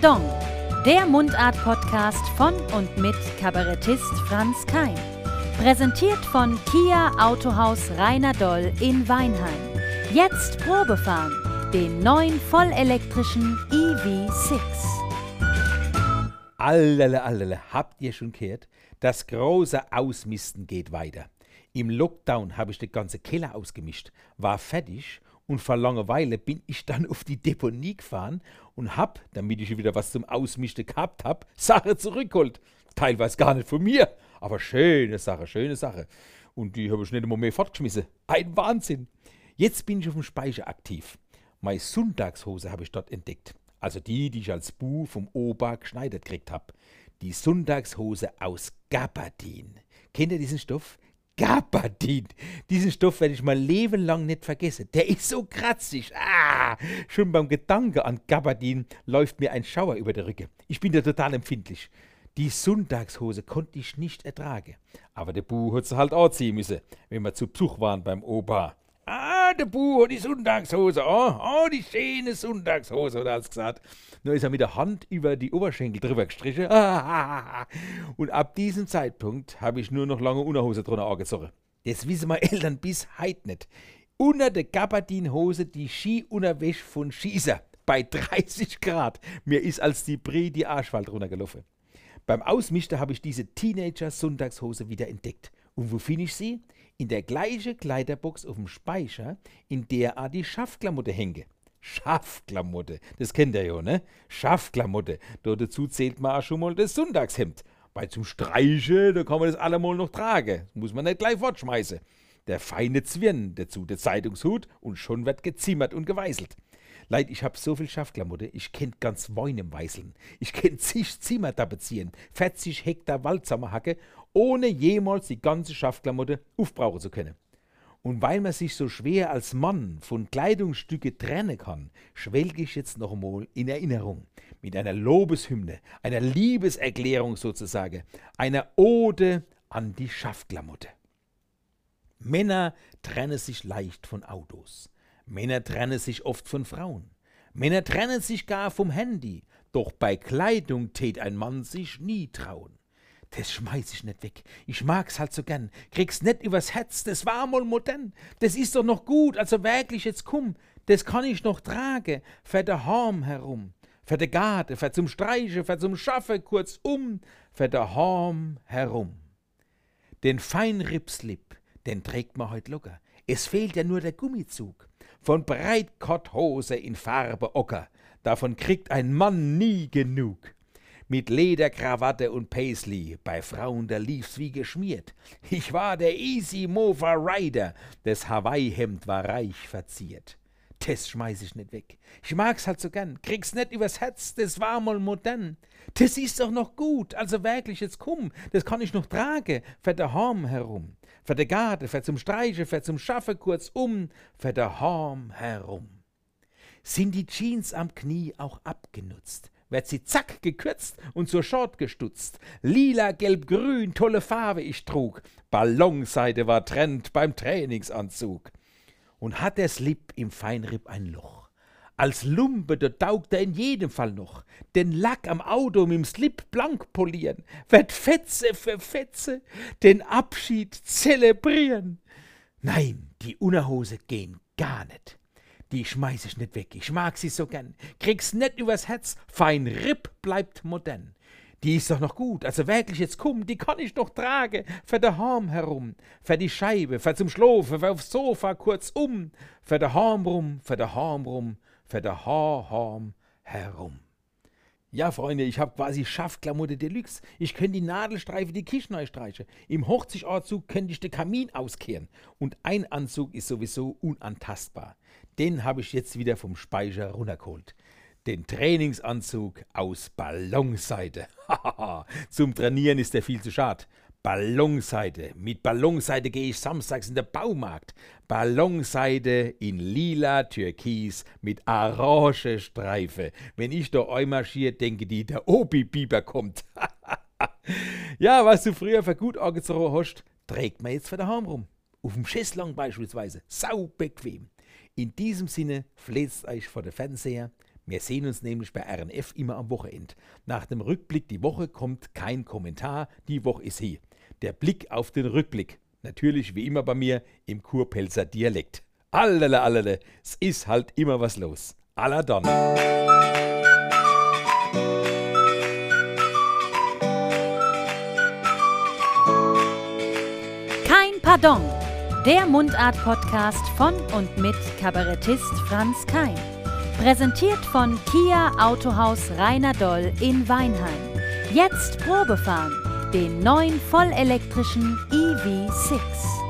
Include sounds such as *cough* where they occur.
Pardon, der Mundart-Podcast von und mit Kabarettist Franz Kein. Präsentiert von Kia Autohaus Rainer Doll in Weinheim. Jetzt Probefahren, den neuen vollelektrischen EV6. Allele, allele, habt ihr schon gehört? Das große Ausmisten geht weiter. Im Lockdown habe ich den ganzen Keller ausgemischt, war fertig und vor Langeweile bin ich dann auf die Deponie gefahren und hab, damit ich wieder was zum Ausmischen gehabt hab, Sache zurückgeholt. Teilweise gar nicht von mir, aber schöne Sache, schöne Sache. Und die habe ich nicht immer mehr fortgeschmissen. Ein Wahnsinn. Jetzt bin ich auf dem Speicher aktiv. Meine Sonntagshose habe ich dort entdeckt. Also die, die ich als Bu vom Opa geschneidert gekriegt habe. Die Sonntagshose aus Gabardin. Kennt ihr diesen Stoff? Gabardin. Diesen Stoff werde ich mein Leben lang nicht vergessen. Der ist so kratzig. Ah, schon beim Gedanke an Gabardin läuft mir ein Schauer über die Rücke. Ich bin da total empfindlich. Die Sonntagshose konnte ich nicht ertragen. Aber der Bu hat sie halt anziehen müssen, wenn wir zu Besuch waren beim Opa. Der Bu hat die Sonntagshose, oh, oh, die schöne Sonntagshose, hat er gesagt. Nur ist er mit der Hand über die Oberschenkel drüber gestrichen. *laughs* Und ab diesem Zeitpunkt habe ich nur noch lange Unterhose drunter angezogen. Das wissen meine Eltern bis heute nicht. Unter der Gabardinhose die Skiunterwäsche von Schießer bei 30 Grad. Mir ist als die Brie die Arschwald runtergelaufen. Beim Ausmischen habe ich diese Teenager-Sonntagshose wieder entdeckt. Und wo finde ich sie? In der gleichen Kleiderbox auf dem Speicher, in der a die Schaffklamotte hänge. Schaffklamotte, das kennt ihr ja, ne? Schaffklamotte. Dort dazu zählt man auch schon mal das Sonntagshemd. Bei zum Streiche, da kann man das allemal noch tragen. Muss man nicht gleich fortschmeißen. Der feine Zwirn, dazu der Zeitungshut und schon wird gezimmert und geweißelt. Leid, ich hab so viel Schaffklamotte, ich kennt ganz Wein Weißeln. Ich kennt zig Zimmer tapezieren, 40 Hektar Wald ohne jemals die ganze Schaffklamotte aufbrauchen zu können. Und weil man sich so schwer als Mann von Kleidungsstücke trennen kann, schwelge ich jetzt noch einmal in Erinnerung mit einer Lobeshymne, einer Liebeserklärung sozusagen, einer Ode an die Schaffklamotte. Männer trennen sich leicht von Autos. Männer trennen sich oft von Frauen. Männer trennen sich gar vom Handy. Doch bei Kleidung tät ein Mann sich nie trauen. Das schmeiß ich nicht weg. Ich mag's halt so gern. Krieg's nicht übers Herz, das war mal modern. Das ist doch noch gut, also wirklich jetzt komm. Das kann ich noch tragen, für de Harm herum. Für de Garten, für zum Streichen, für zum Schaffe, kurzum, für de Harm herum. Den Feinripslip, den trägt man heut locker. Es fehlt ja nur der Gummizug von Breitkotthose in Farbe Ocker. Davon kriegt ein Mann nie genug. Mit Lederkrawatte und Paisley, bei Frauen da lief's wie geschmiert. Ich war der Easy Mover Rider, das Hawaii-Hemd war reich verziert. Das schmeiß ich nicht weg. Ich mag's halt so gern. Krieg's nicht übers Herz, das war mal modern. Das ist doch noch gut, also wirklich, jetzt komm, das kann ich noch tragen, für daheim herum. Für de Garten, für zum Streichen, für zum Schaffen kurzum, für daheim herum. Sind die Jeans am Knie auch abgenutzt? Wird sie zack gekürzt und zur Short gestutzt. Lila, gelb, grün, tolle Farbe ich trug. Ballonseide war Trend beim Trainingsanzug und hat der Slip im Feinripp ein Loch. Als Lumpe, da taugt er in jedem Fall noch. Den Lack am Auto mit dem Slip blank polieren, wird Fetze für Fetze den Abschied zelebrieren. Nein, die Unterhose gehen gar nicht. Die schmeiß ich nicht weg, ich mag sie so gern. Krieg's nicht übers Herz, fein Ripp bleibt modern. Die ist doch noch gut, also wirklich jetzt komm, die kann ich doch tragen, für de Harm herum, für die Scheibe, für zum Schlofen, für aufs Sofa kurzum, für de Harm rum, für de Harm rum, für de Harm herum. Ja, Freunde, ich hab quasi Schaffklamotte Deluxe. Ich könnte die Nadelstreife die Kisch neu streichen. Im Hochzichtanzug könnte ich den Kamin auskehren. Und ein Anzug ist sowieso unantastbar. Den habe ich jetzt wieder vom Speicher runtergeholt den Trainingsanzug aus Ballonseide. Zum Trainieren ist der viel zu schad. Ballonseide. Mit Ballonseide gehe ich samstags in den Baumarkt. Ballonseide in lila Türkis mit orange Streife. Wenn ich da einmarschiere, denke die, der Obi-Biber kommt. *laughs* ja, was du früher für gut angezogen hast, trägt man jetzt für daheim rum. Auf dem Schässlong beispielsweise. Sau bequem. In diesem Sinne fleht euch vor der Fernseher Wir sehen uns nämlich bei RNF immer am Wochenende. Nach dem Rückblick die Woche kommt kein Kommentar, die Woche ist hier. Der Blick auf den Rückblick. Natürlich wie immer bei mir im Kurpelzer Dialekt. Allele, allele, es ist halt immer was los. Aller Donner. Kein Pardon. Der Mundart-Podcast von und mit Kabarettist Franz Kein. Präsentiert von Kia Autohaus Rheinerdol in Weinheim. Jetzt Probefahren. Den neuen vollelektrischen EV6.